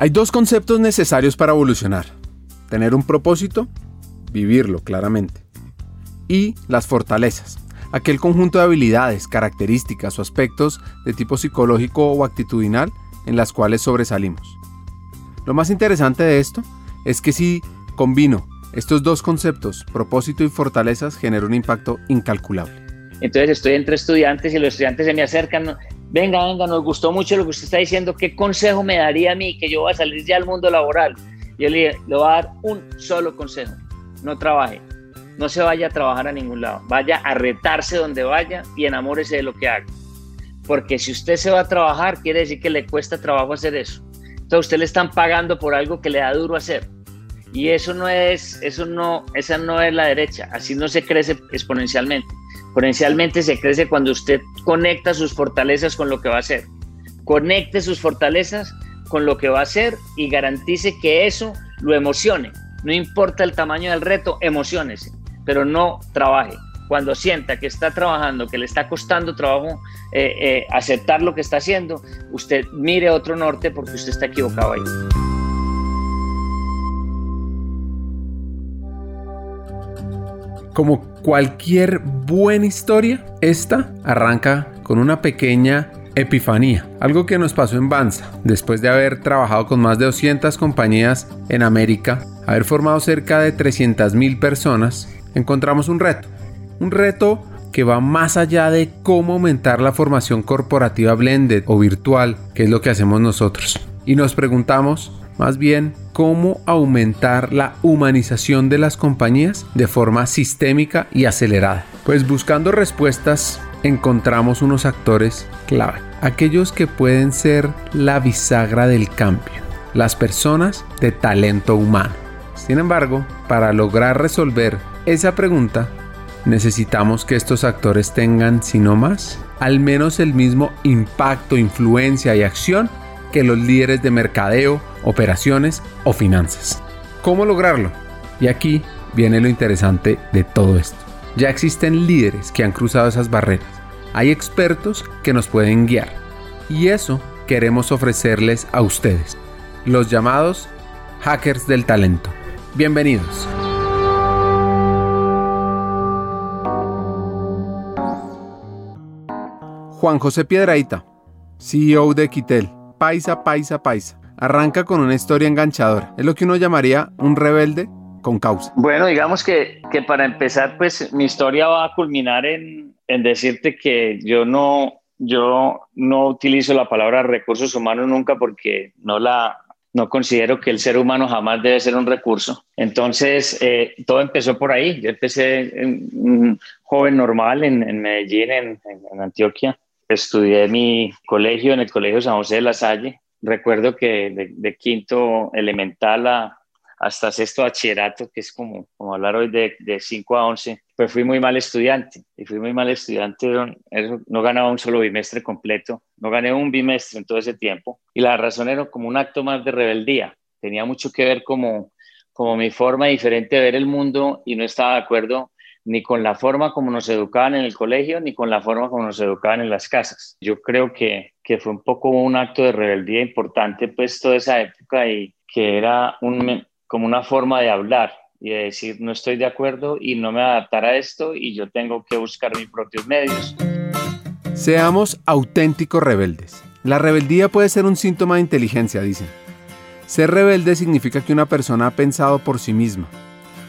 Hay dos conceptos necesarios para evolucionar. Tener un propósito, vivirlo claramente. Y las fortalezas, aquel conjunto de habilidades, características o aspectos de tipo psicológico o actitudinal en las cuales sobresalimos. Lo más interesante de esto es que si combino estos dos conceptos, propósito y fortalezas, genera un impacto incalculable. Entonces estoy entre estudiantes y los estudiantes se me acercan, venga, venga, nos gustó mucho lo que usted está diciendo, ¿qué consejo me daría a mí que yo voy a salir ya al mundo laboral? Yo le, le voy a dar un solo consejo, no trabaje, no se vaya a trabajar a ningún lado, vaya a retarse donde vaya y enamórese de lo que haga. Porque si usted se va a trabajar, quiere decir que le cuesta trabajo hacer eso. Entonces usted le están pagando por algo que le da duro hacer. Y eso no es, eso no, esa no es la derecha. Así no se crece exponencialmente. Exponencialmente se crece cuando usted conecta sus fortalezas con lo que va a hacer. Conecte sus fortalezas con lo que va a hacer y garantice que eso lo emocione. No importa el tamaño del reto, emocionese, pero no trabaje. Cuando sienta que está trabajando, que le está costando trabajo eh, eh, aceptar lo que está haciendo, usted mire otro norte porque usted está equivocado ahí. Como cualquier buena historia, esta arranca con una pequeña epifanía, algo que nos pasó en Banza, después de haber trabajado con más de 200 compañías en América, haber formado cerca de 300.000 personas, encontramos un reto, un reto que va más allá de cómo aumentar la formación corporativa blended o virtual, que es lo que hacemos nosotros. Y nos preguntamos, más bien cómo aumentar la humanización de las compañías de forma sistémica y acelerada. Pues buscando respuestas encontramos unos actores clave, aquellos que pueden ser la bisagra del cambio, las personas de talento humano. Sin embargo, para lograr resolver esa pregunta, necesitamos que estos actores tengan, si no más, al menos el mismo impacto, influencia y acción que los líderes de mercadeo, operaciones o finanzas. ¿Cómo lograrlo? Y aquí viene lo interesante de todo esto. Ya existen líderes que han cruzado esas barreras. Hay expertos que nos pueden guiar. Y eso queremos ofrecerles a ustedes, los llamados hackers del talento. Bienvenidos. Juan José Piedraíta, CEO de Quitel paisa, paisa, paisa. Arranca con una historia enganchadora. Es lo que uno llamaría un rebelde con causa. Bueno, digamos que, que para empezar, pues mi historia va a culminar en, en decirte que yo no, yo no utilizo la palabra recursos humanos nunca porque no la no considero que el ser humano jamás debe ser un recurso. Entonces, eh, todo empezó por ahí. Yo empecé un joven normal en, en Medellín, en, en, Antioquia, estudié mi colegio en el Colegio San José de la Salle. Recuerdo que de, quinto elemental hasta sexto bachillerato, que es como, como hablar hoy de, de 5 a 11, pues fui muy mal estudiante. Y fui muy mal estudiante, no ganaba un solo bimestre completo, no gané un bimestre en todo ese tiempo. Y la razón era como un acto más de rebeldía. Tenía mucho que ver como, como mi forma diferente de ver el mundo y no estaba de acuerdo ni con la forma como nos educaban en el colegio, ni con la forma como nos educaban en las casas. Yo creo que, que fue un poco un acto de rebeldía importante, pues, toda esa época y que era un, como una forma de hablar y de decir, no estoy de acuerdo y no me adaptar a esto y yo tengo que buscar mis propios medios. Seamos auténticos rebeldes. La rebeldía puede ser un síntoma de inteligencia, dicen. Ser rebelde significa que una persona ha pensado por sí misma.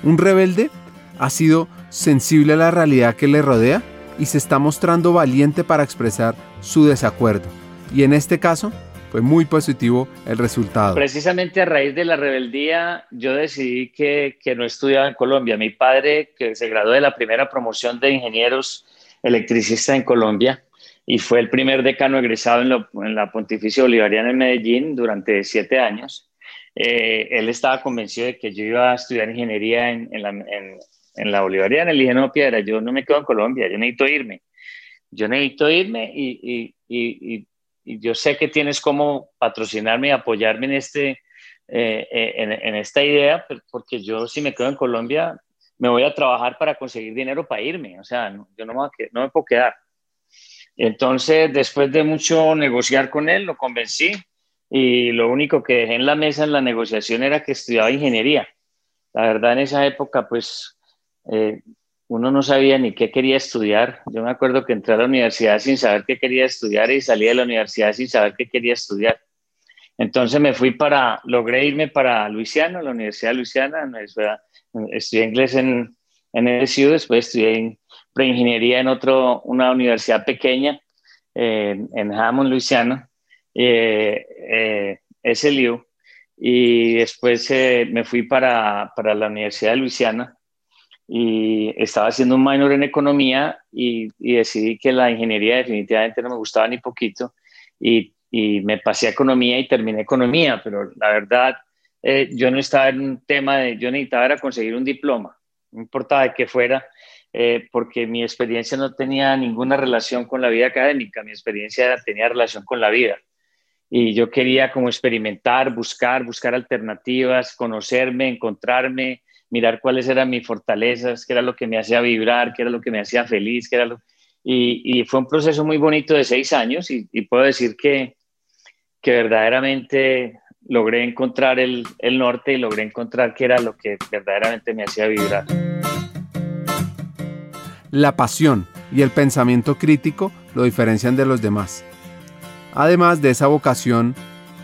Un rebelde ha sido sensible a la realidad que le rodea y se está mostrando valiente para expresar su desacuerdo. Y en este caso fue muy positivo el resultado. Precisamente a raíz de la rebeldía yo decidí que, que no estudiaba en Colombia. Mi padre, que se graduó de la primera promoción de ingenieros electricistas en Colombia, y fue el primer decano egresado en, la Pontificia Bolivariana en Medellín durante siete años. Eh, él estaba convencido de que yo iba a estudiar ingeniería en, en, la, en, en la Bolivariana, le dije, no, Piedra, yo no me quedo en Colombia, yo necesito irme. Yo necesito irme y, y, y, y yo sé que tienes como patrocinarme y apoyarme en, este, eh, eh, en, en, esta idea, porque yo si me quedo en Colombia, me voy a trabajar para conseguir dinero para irme. O sea, no, yo no me, no me puedo quedar. Entonces, después de mucho negociar con él, lo convencí y lo único que dejé en la mesa en la negociación era que estudiaba ingeniería. La verdad, en esa época, pues eh, uno no sabía ni qué quería estudiar. Yo me acuerdo que entré a la universidad sin saber qué quería estudiar y salí de la universidad sin saber qué quería estudiar. Entonces me fui para, logré irme para Luisiana, la Universidad de Luisiana, estudié inglés en, en LSU, después estudié en preingeniería en otro, una universidad pequeña en Hammond, Luisiana, eh, eh, SLU, y después eh, me fui para, para la Universidad de Luisiana y estaba haciendo un minor en economía y, decidí que la ingeniería definitivamente no me gustaba ni poquito y, y me pasé a economía y terminé economía, pero la verdad eh, yo no estaba en un tema de, yo necesitaba era conseguir un diploma, no importaba de qué fuera, eh, porque mi experiencia no tenía ninguna relación con la vida académica, mi experiencia tenía relación con la vida. Y yo quería como experimentar, buscar, buscar alternativas, conocerme, encontrarme, mirar cuáles eran mis fortalezas, qué era lo que me hacía vibrar, qué era lo que me hacía feliz, qué era lo... Y, fue un proceso muy bonito de seis años y, puedo decir que, que verdaderamente logré encontrar el, el, norte y logré encontrar qué era lo que verdaderamente me hacía vibrar. La pasión y el pensamiento crítico lo diferencian de los demás. Además de esa vocación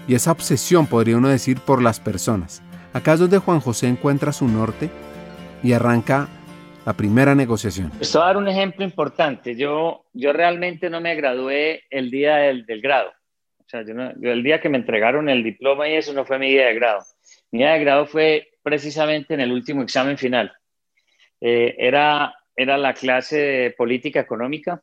y esa obsesión, podría uno decir, por las personas. Acá es donde Juan José encuentra su norte y arranca la primera negociación. Esto va a dar un ejemplo importante. Yo, yo realmente no me gradué el día del, del grado. O sea, yo, el día que me entregaron el diploma y eso no fue mi día de grado. Mi día de grado fue precisamente en el último examen final. Eh, era, era la clase de política económica.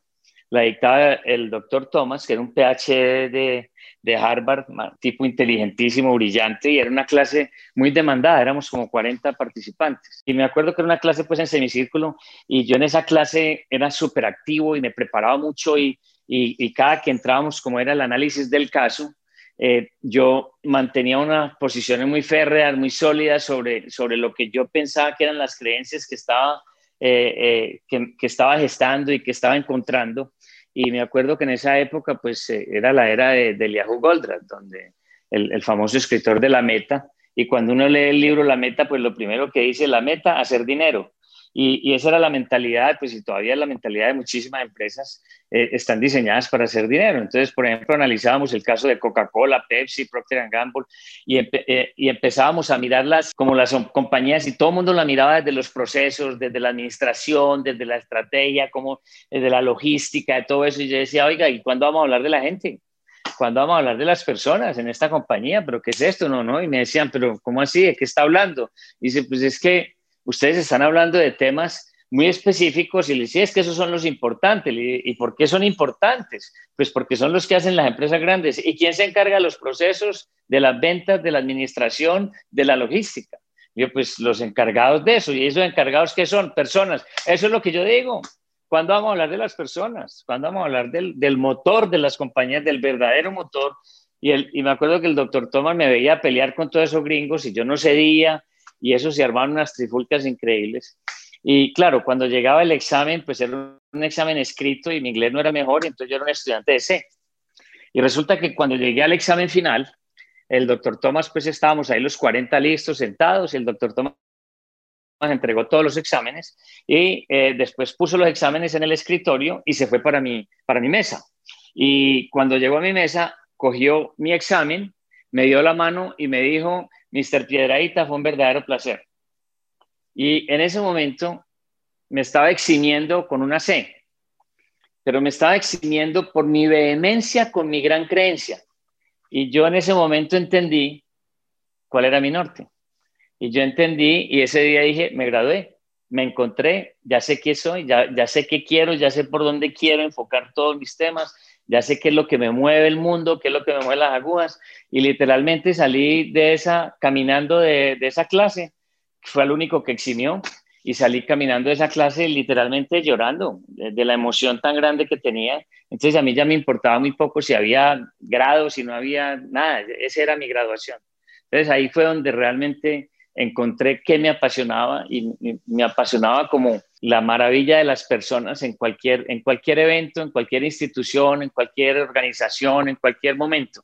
La dictaba el doctor Thomas, que era un PhD de, de Harvard, tipo inteligentísimo, brillante, y era una clase muy demandada, éramos como 40 participantes. Y me acuerdo que era una clase pues en semicírculo, y yo en esa clase era súper activo y me preparaba mucho, y, y, cada que entrábamos, como era el análisis del caso, eh, yo mantenía unas posiciones muy férreas, muy sólidas sobre, sobre lo que yo pensaba que eran las creencias que estaba, eh, eh, que, que, estaba gestando y que estaba encontrando. Y me acuerdo que en esa época, pues eh, era la era de, de Eliahu Goldratt, donde el, famoso escritor de La Meta, y cuando uno lee el libro La Meta, pues lo primero que dice La Meta, hacer dinero. Y, esa era la mentalidad, pues y todavía la mentalidad de muchísimas empresas eh, están diseñadas para hacer dinero. Entonces, por ejemplo, analizábamos el caso de Coca-Cola, Pepsi, Procter Gamble y, eh, y, empezábamos a mirarlas como las compañías y todo el mundo la miraba desde los procesos, desde la administración, desde la estrategia, como desde la logística, de todo eso. Y yo decía, oiga, ¿y cuándo vamos a hablar de la gente? ¿Cuándo vamos a hablar de las personas en esta compañía? ¿Pero qué es esto? No, no. Y me decían, ¿pero cómo así? ¿De qué está hablando? Y dice, pues es que ustedes están hablando de temas muy específicos y les decía, es que esos son los importantes. ¿Y por qué son importantes? Pues porque son los que hacen las empresas grandes. ¿Y quién se encarga de los procesos, de las ventas, de la administración, de la logística? Yo, pues los encargados de eso. ¿Y esos encargados qué son? Personas. Eso es lo que yo digo. ¿Cuándo vamos a hablar de las personas? ¿Cuándo vamos a hablar del, del motor de las compañías, del verdadero motor? Y, el, y me acuerdo que el doctor Thomas me veía pelear con todos esos gringos y yo no cedía y eso se armaron unas trifulcas increíbles. Y claro, cuando llegaba el examen, pues era un examen escrito y mi inglés no era mejor, y entonces yo era un estudiante de C. Y resulta que cuando llegué al examen final, el doctor Thomas, pues estábamos ahí los 40 listos sentados, y el doctor Thomas entregó todos los exámenes y eh, después puso los exámenes en el escritorio y se fue para mi, para mi mesa. Y cuando llegó a mi mesa, cogió mi examen, me dio la mano y me dijo, Mr. Piedraíta, fue un verdadero placer. Y en ese momento me estaba eximiendo con una C, pero me estaba eximiendo por mi vehemencia con mi gran creencia. Y yo en ese momento entendí cuál era mi norte. Y yo entendí y ese día dije, me gradué, me encontré, ya sé qué soy, ya, ya sé qué quiero, ya sé por dónde quiero enfocar todos mis temas, ya sé qué es lo que me mueve el mundo, qué es lo que me mueve las agujas, y literalmente salí de esa, caminando de, esa clase, fue el único que eximió, y salí caminando de esa clase literalmente llorando de, la emoción tan grande que tenía. Entonces a mí ya me importaba muy poco si había grados, si no había nada, esa era mi graduación. Entonces ahí fue donde realmente encontré que me apasionaba y me apasionaba como la maravilla de las personas en cualquier, en cualquier evento, en cualquier institución, en cualquier organización, en cualquier momento.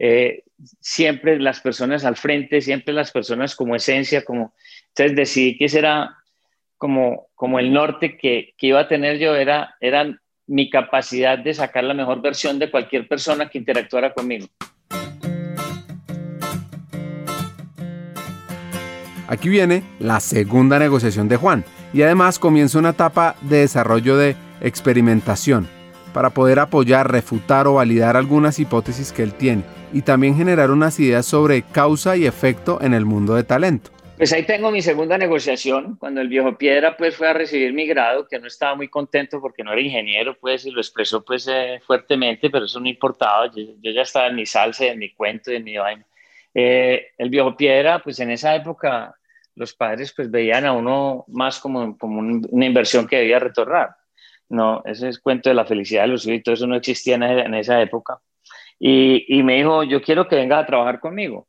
eh, siempre las personas al frente, siempre las personas como esencia, como... Entonces decidí que ese era como, como el norte que, que iba a tener yo, era, era mi capacidad de sacar la mejor versión de cualquier persona que interactuara conmigo. Aquí viene la segunda negociación de Juan y además comienza una etapa de desarrollo de experimentación para poder apoyar, refutar o validar algunas hipótesis que él tiene y también generar unas ideas sobre causa y efecto en el mundo de talento. Pues ahí tengo mi segunda negociación, cuando el viejo Piedra pues fue a recibir mi grado, que no estaba muy contento porque no era ingeniero, pues, y lo expresó pues eh, fuertemente, pero eso no importaba, yo, ya estaba en mi salsa, en mi cuento, en mi vaina. Eh, el viejo Piedra, pues en esa época los padres pues veían a uno más como, como una inversión que debía retornar. No, ese es cuento de la felicidad de los hijos eso no existía en, esa época. Y, y me dijo, yo quiero que venga a trabajar conmigo.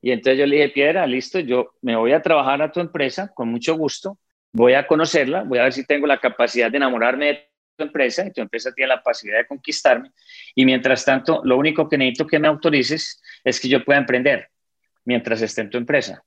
Y entonces yo le dije, Piedra, listo, yo me voy a trabajar a tu empresa con mucho gusto, voy a conocerla, voy a ver si tengo la capacidad de enamorarme de tu empresa y tu empresa tiene la capacidad de conquistarme. Y mientras tanto, lo único que necesito que me autorices es que yo pueda emprender mientras esté en tu empresa.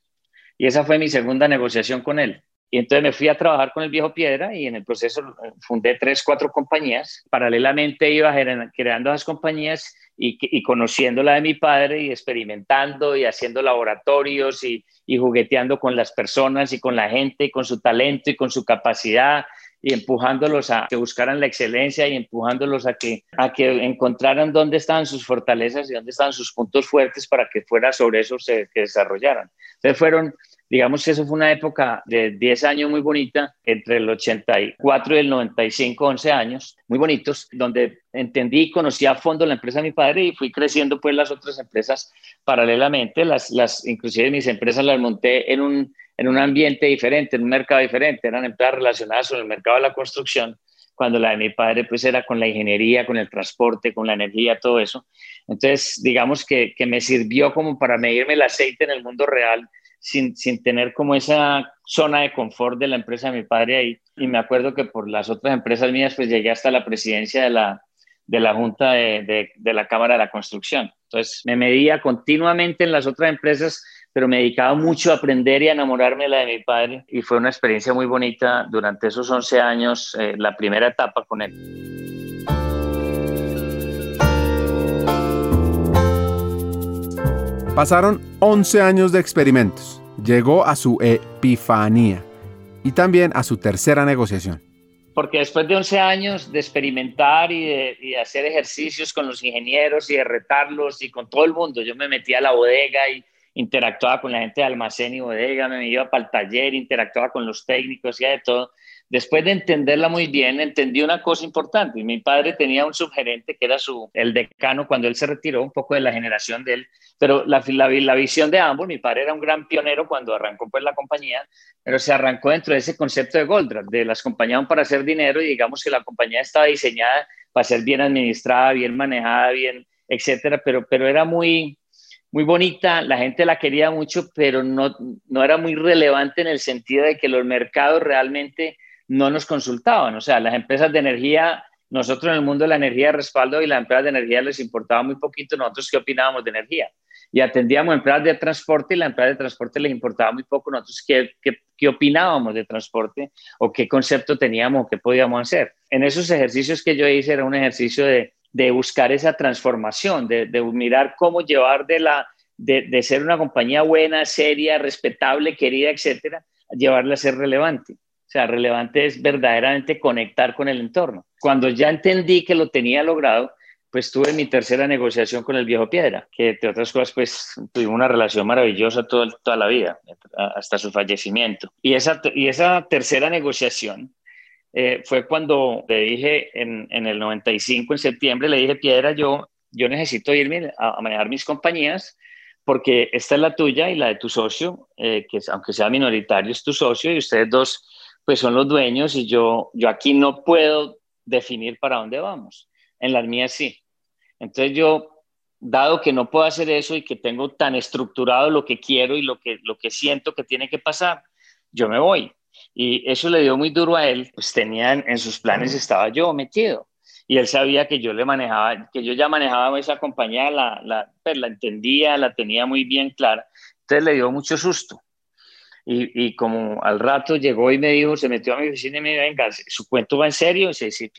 Y esa fue mi segunda negociación con él. Y entonces me fui a trabajar con el viejo Piedra y en el proceso fundé tres, cuatro compañías. Paralelamente iba creando las compañías y, y, conociendo la de mi padre y experimentando y haciendo laboratorios y, y, jugueteando con las personas y con la gente y con su talento y con su capacidad y empujándolos a que buscaran la excelencia y empujándolos a que, a que encontraran dónde estaban sus fortalezas y dónde estaban sus puntos fuertes para que fuera sobre eso se, que desarrollaran. Entonces fueron Digamos que eso fue una época de 10 años muy bonita, entre el 84 y el 95, 11 años, muy bonitos, donde entendí y conocí a fondo la empresa de mi padre y fui creciendo pues las otras empresas paralelamente. Las, las, inclusive mis empresas las monté en un, en un ambiente diferente, en un mercado diferente, eran empresas relacionadas con el mercado de la construcción cuando la de mi padre pues era con la ingeniería, con el transporte, con la energía, todo eso. Entonces, digamos que, que me sirvió como para medirme el aceite en el mundo real sin, sin, tener como esa zona de confort de la empresa de mi padre ahí. Y me acuerdo que por las otras empresas mías, pues llegué hasta la presidencia de la, de la Junta de, de, la Cámara de la Construcción. Entonces me medía continuamente en las otras empresas, pero me dedicaba mucho a aprender y a enamorarme de la de mi padre. Y fue una experiencia muy bonita durante esos 11 años, eh, la primera etapa con él. Pasaron 11 años de experimentos. Llegó a su epifanía y también a su tercera negociación. Porque después de 11 años de experimentar y de, hacer ejercicios con los ingenieros y de retarlos y con todo el mundo, yo me metía a la bodega y interactuaba con la gente de almacén y bodega, me iba para el taller, interactuaba con los técnicos y de todo después de entenderla muy bien, entendí una cosa importante. Mi padre tenía un subgerente que era su, el decano cuando él se retiró, un poco de la generación de él, pero la, visión de ambos, mi padre era un gran pionero cuando arrancó pues la compañía, pero se arrancó dentro de ese concepto de Goldratt, de las compañías para hacer dinero y digamos que la compañía estaba diseñada para ser bien administrada, bien manejada, bien, etcétera, pero, pero era muy, muy bonita, la gente la quería mucho, pero no, no era muy relevante en el sentido de que los mercados realmente no nos consultaban. O sea, las empresas de energía, nosotros en el mundo de la energía de respaldo y las empresas de energía les importaba muy poquito nosotros qué opinábamos de energía. Y atendíamos empresas de transporte y la empresa de transporte les importaba muy poco nosotros qué, qué, opinábamos de transporte o qué concepto teníamos o qué podíamos hacer. En esos ejercicios que yo hice era un ejercicio de, de buscar esa transformación, de, mirar cómo llevar de, la, de, ser una compañía buena, seria, respetable, querida, etcétera, llevarla a ser relevante. O sea, relevante es verdaderamente conectar con el entorno. Cuando ya entendí que lo tenía logrado, pues tuve mi tercera negociación con el viejo Piedra, que entre otras cosas, pues tuvimos una relación maravillosa toda, toda la vida, hasta su fallecimiento. Y esa, y esa tercera negociación eh, fue cuando le dije en, en, el 95, en septiembre, le dije, Piedra, yo, yo necesito irme a, manejar mis compañías porque esta es la tuya y la de tu socio, eh, que aunque sea minoritario es tu socio y ustedes dos pues son los dueños y yo, yo aquí no puedo definir para dónde vamos. En las mías sí. Entonces yo, dado que no puedo hacer eso y que tengo tan estructurado lo que quiero y lo que, lo que siento que tiene que pasar, yo me voy. Y eso le dio muy duro a él, pues tenía en, sus planes, estaba yo metido. y él sabía que yo le manejaba, que yo ya manejaba esa compañía, la, la, pues, la entendía, la tenía muy bien clara. Entonces le dio mucho susto. Y, y, como al rato llegó y me dijo, se metió a mi oficina y me dijo, venga, ¿su cuento va en serio? Y sí, sí,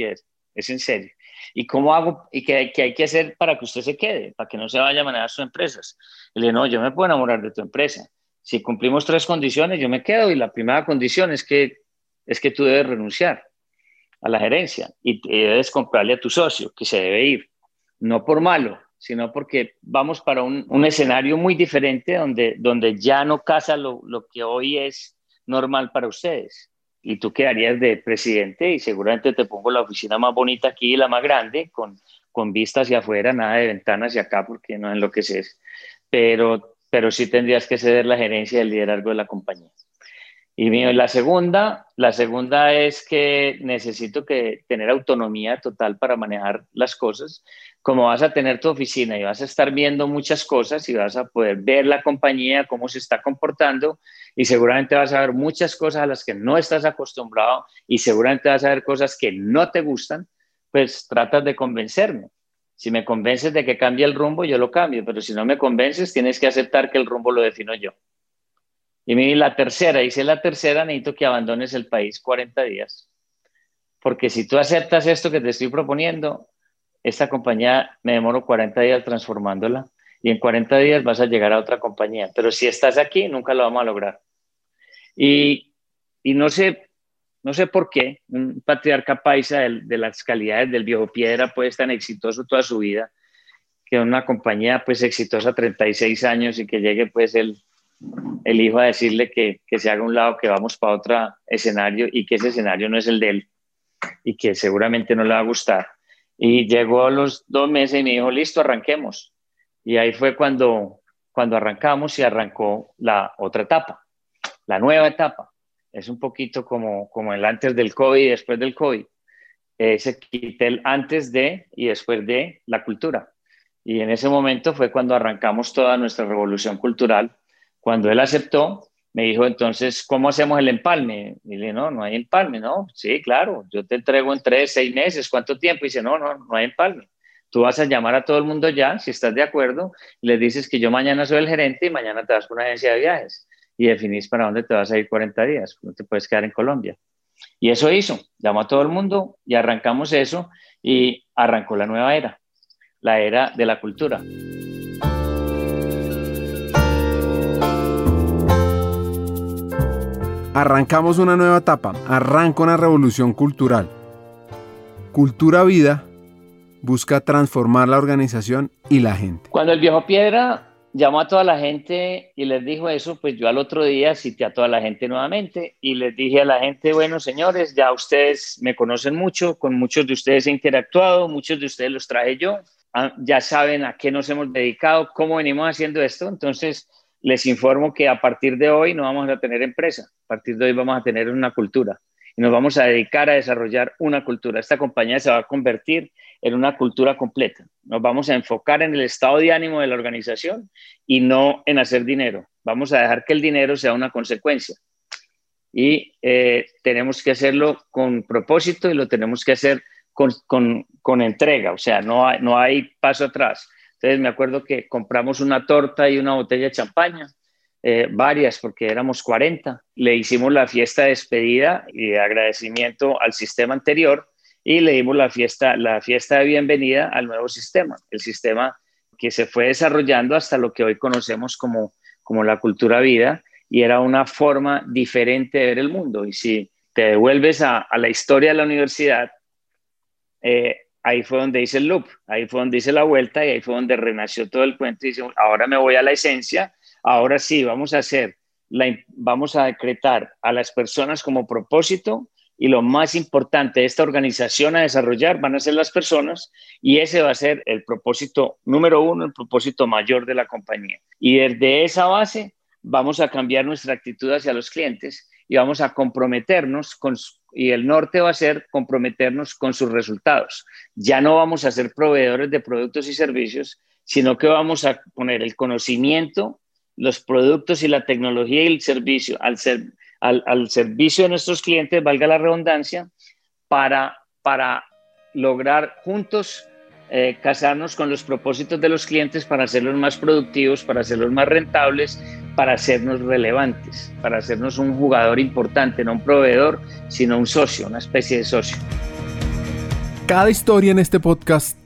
es en serio. ¿Y cómo hago? ¿Y qué, qué, hay que hacer para que usted se quede? Para que no se vaya a manejar sus empresas. Y le dije, no, yo me puedo enamorar de tu empresa. Si cumplimos tres condiciones, yo me quedo. Y la primera condición es que, es que tú debes renunciar a la gerencia y debes comprarle a tu socio, que se debe ir. No por malo, sino porque vamos para un, un escenario muy diferente donde, donde ya no casa lo, lo, que hoy es normal para ustedes. Y tú quedarías de presidente y seguramente te pongo la oficina más bonita aquí, la más grande, con, con vista hacia afuera, nada de ventanas hacia acá, porque no es lo que es. Pero, pero sí tendrías que ceder la gerencia del liderazgo de la compañía. Y la segunda, la segunda es que necesito que tener autonomía total para manejar las cosas. Como vas a tener tu oficina y vas a estar viendo muchas cosas y vas a poder ver la compañía, cómo se está comportando y seguramente vas a ver muchas cosas a las que no estás acostumbrado y seguramente vas a ver cosas que no te gustan, pues tratas de convencerme. Si me convences de que cambie el rumbo, yo lo cambio, pero si no me convences, tienes que aceptar que el rumbo lo defino yo. Y la tercera, dice la tercera, necesito que abandones el país 40 días. Porque si tú aceptas esto que te estoy proponiendo, esta compañía me demoro 40 días transformándola y en 40 días vas a llegar a otra compañía. Pero si estás aquí, nunca lo vamos a lograr. Y, y no sé, no sé por qué un patriarca paisa de, de, las calidades del viejo piedra puede tan exitoso toda su vida, que una compañía pues exitosa 36 años y que llegue pues el el hijo a decirle que, que se haga un lado, que vamos para otro escenario y que ese escenario no es el de él y que seguramente no le va a gustar. Y llegó a los dos meses y me dijo, listo, arranquemos. Y ahí fue cuando, cuando arrancamos y arrancó la otra etapa, la nueva etapa. Es un poquito como, como el antes del COVID y después del COVID. Eh, se quita el antes de y después de la cultura. Y en ese momento fue cuando arrancamos toda nuestra revolución cultural cuando él aceptó, me dijo entonces, ¿cómo hacemos el empalme? Y le no, no hay empalme, ¿no? Sí, claro, yo te entrego en tres, seis meses, ¿cuánto tiempo? Y dice, no, no, no hay empalme. Tú vas a llamar a todo el mundo ya, si estás de acuerdo, y les dices que yo mañana soy el gerente y mañana te vas con una agencia de viajes y definís para dónde te vas a ir 40 días, no te puedes quedar en Colombia. Y eso hizo, llamó a todo el mundo y arrancamos eso y arrancó la nueva era, la era de la cultura. Arrancamos una nueva etapa, arranca una revolución cultural. Cultura Vida busca transformar la organización y la gente. Cuando el viejo Piedra llamó a toda la gente y les dijo eso, pues yo al otro día cité a toda la gente nuevamente y les dije a la gente, bueno señores, ya ustedes me conocen mucho, con muchos de ustedes he interactuado, muchos de ustedes los traje yo, ah, ya saben a qué nos hemos dedicado, cómo venimos haciendo esto, entonces les informo que a partir de hoy no vamos a tener empresa, a partir de hoy vamos a tener una cultura y nos vamos a dedicar a desarrollar una cultura. Esta compañía se va a convertir en una cultura completa. Nos vamos a enfocar en el estado de ánimo de la organización y no en hacer dinero. Vamos a dejar que el dinero sea una consecuencia. Y eh, tenemos que hacerlo con propósito y lo tenemos que hacer con, con, con entrega, o sea, no hay, no hay paso atrás. Entonces me acuerdo que compramos una torta y una botella de champaña, eh, varias porque éramos 40. Le hicimos la fiesta de despedida y de agradecimiento al sistema anterior y le dimos la fiesta, la fiesta de bienvenida al nuevo sistema, el sistema que se fue desarrollando hasta lo que hoy conocemos como, como la cultura vida y era una forma diferente de ver el mundo. Y si te devuelves a, la historia de la universidad, eh, ahí fue donde hice el loop, ahí fue donde hice la vuelta y ahí fue donde renació todo el cuento y dice, ahora me voy a la esencia, ahora sí, vamos a hacer, la, vamos a decretar a las personas como propósito y lo más importante de esta organización a desarrollar van a ser las personas y ese va a ser el propósito número uno, el propósito mayor de la compañía. Y desde esa base vamos a cambiar nuestra actitud hacia los clientes y vamos a comprometernos con, y el norte va a ser comprometernos con sus resultados. Ya no vamos a ser proveedores de productos y servicios, sino que vamos a poner el conocimiento, los productos y la tecnología y el servicio al, ser, al, al servicio de nuestros clientes, valga la redundancia, para, para lograr juntos eh, casarnos con los propósitos de los clientes para hacerlos más productivos, para hacerlos más rentables, para hacernos relevantes, para hacernos un jugador importante, no un proveedor, sino un socio, una especie de socio. Cada historia en este podcast